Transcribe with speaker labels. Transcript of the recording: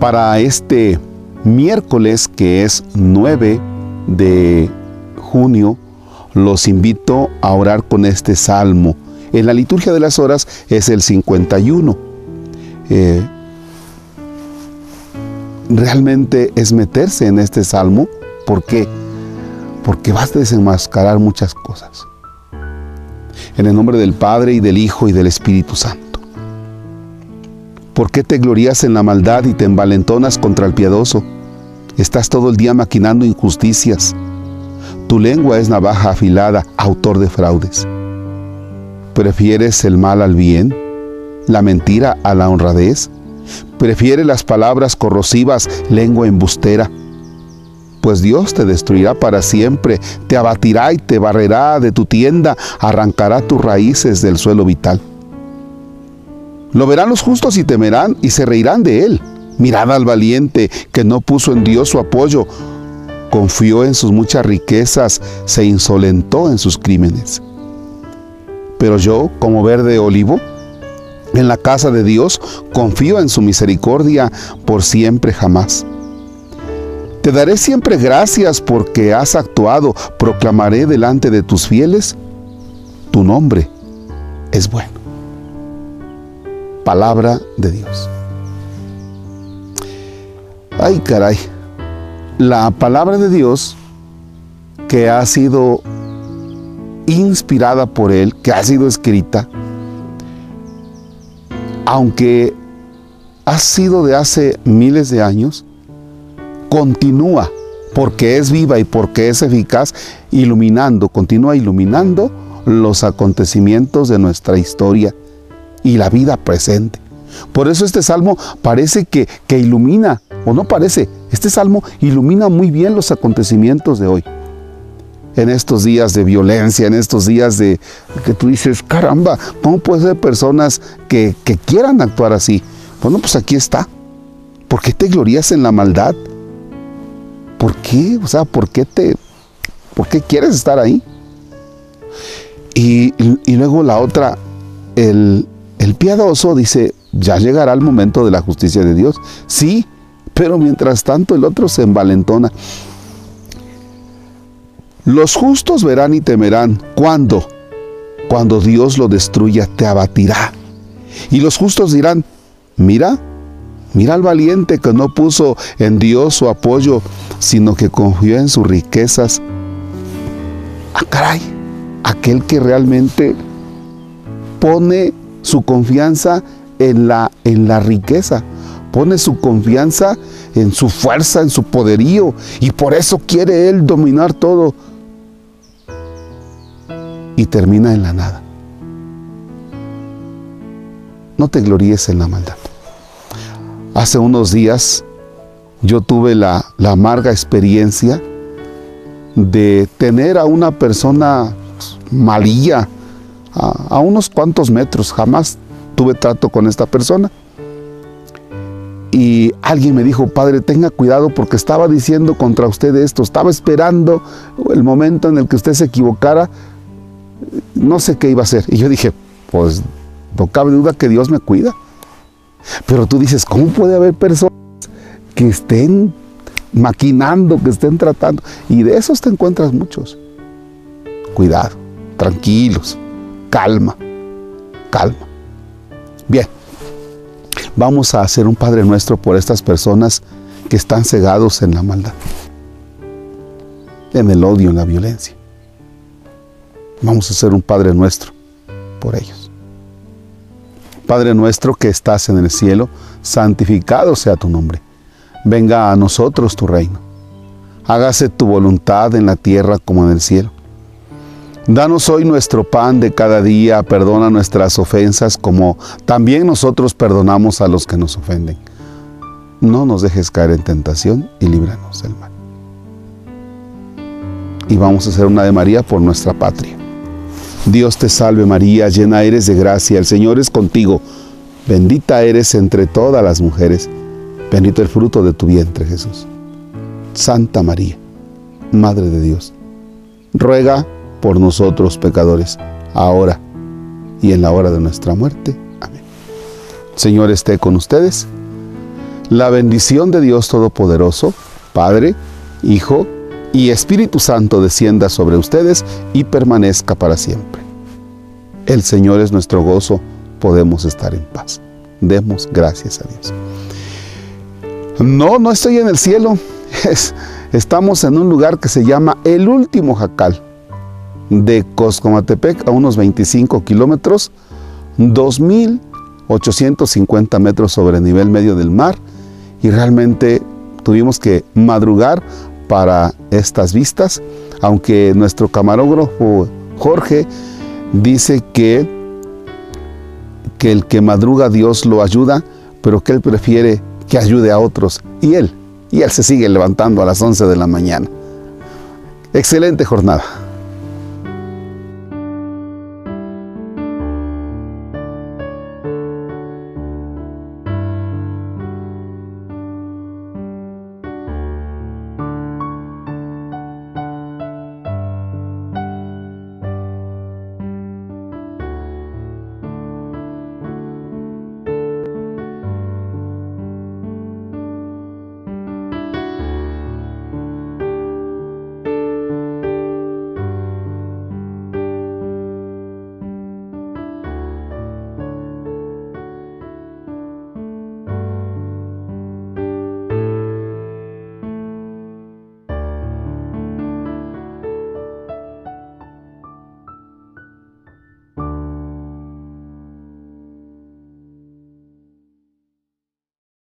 Speaker 1: Para este miércoles que es 9 de junio, los invito a orar con este salmo. En la liturgia de las horas es el 51. Eh, realmente es meterse en este salmo. ¿Por qué? Porque vas a desenmascarar muchas cosas. En el nombre del Padre y del Hijo y del Espíritu Santo. ¿Por qué te glorías en la maldad y te envalentonas contra el piadoso? Estás todo el día maquinando injusticias. Tu lengua es navaja afilada, autor de fraudes. ¿Prefieres el mal al bien? ¿La mentira a la honradez? ¿Prefieres las palabras corrosivas, lengua embustera? Pues Dios te destruirá para siempre, te abatirá y te barrerá de tu tienda, arrancará tus raíces del suelo vital. Lo verán los justos y temerán y se reirán de él. Mirad al valiente que no puso en Dios su apoyo, confió en sus muchas riquezas, se insolentó en sus crímenes. Pero yo, como verde olivo, en la casa de Dios, confío en su misericordia por siempre jamás. Te daré siempre gracias porque has actuado, proclamaré delante de tus fieles, tu nombre es bueno. Palabra de Dios. Ay, caray. La palabra de Dios que ha sido inspirada por Él, que ha sido escrita, aunque ha sido de hace miles de años, continúa porque es viva y porque es eficaz, iluminando, continúa iluminando los acontecimientos de nuestra historia y la vida presente. Por eso este salmo parece que, que ilumina, o no parece, este salmo ilumina muy bien los acontecimientos de hoy. En estos días de violencia, en estos días de que tú dices, caramba, ¿cómo puede ser personas que, que quieran actuar así? Bueno, pues aquí está. ¿Por qué te glorías en la maldad? ¿Por qué? O sea, ¿por qué te, por qué quieres estar ahí? Y, y luego la otra, el, el piadoso dice, ya llegará el momento de la justicia de Dios. Sí, pero mientras tanto el otro se envalentona. Los justos verán y temerán. ¿Cuándo? Cuando Dios lo destruya, te abatirá. Y los justos dirán, mira, mira al valiente que no puso en Dios su apoyo, sino que confió en sus riquezas. Ah, caray, aquel que realmente pone su confianza en la, en la riqueza, pone su confianza en su fuerza, en su poderío, y por eso quiere él dominar todo. Y termina en la nada. No te gloríes en la maldad. Hace unos días yo tuve la, la amarga experiencia de tener a una persona malilla a, unos cuantos metros. Jamás tuve trato con esta persona. Y alguien me dijo, padre, tenga cuidado porque estaba diciendo contra usted esto, estaba esperando el momento en el que usted se equivocara, no sé qué iba a hacer. Y yo dije, pues no cabe duda que Dios me cuida. Pero tú dices, ¿cómo puede haber personas que estén maquinando, que estén tratando? Y de esos te encuentras muchos. Cuidado, tranquilos, calma, calma. Bien, vamos a hacer un Padre Nuestro por estas personas que están cegados en la maldad, en el odio, en la violencia. Vamos a hacer un Padre Nuestro por ellos. Padre nuestro que estás en el cielo, santificado sea tu nombre. Venga a nosotros tu reino. Hágase tu voluntad en la tierra como en el cielo. Danos hoy nuestro pan de cada día, perdona nuestras ofensas como también nosotros perdonamos a los que nos ofenden. No nos dejes caer en tentación y líbranos del mal. Y vamos a hacer una de María por nuestra patria. Dios te salve María, llena eres de gracia, el Señor es contigo. Bendita eres entre todas las mujeres, bendito el fruto de tu vientre Jesús. Santa María, Madre de Dios, ruega por nosotros pecadores, ahora y en la hora de nuestra muerte. Amén. Señor esté con ustedes. La bendición de Dios Todopoderoso, Padre, Hijo y Espíritu Santo descienda sobre ustedes y permanezca para siempre. El Señor es nuestro gozo, podemos estar en paz. Demos gracias a Dios. No, no estoy en el cielo. estamos en un lugar que se llama El Último Jacal, de Coscomatepec a unos 25 kilómetros, 2.850 metros sobre el nivel medio del mar y realmente tuvimos que madrugar para estas vistas, aunque nuestro camarógrafo Jorge dice que, que el que madruga Dios lo ayuda, pero que él prefiere que ayude a otros y él, y él se sigue levantando a las 11 de la mañana. Excelente jornada.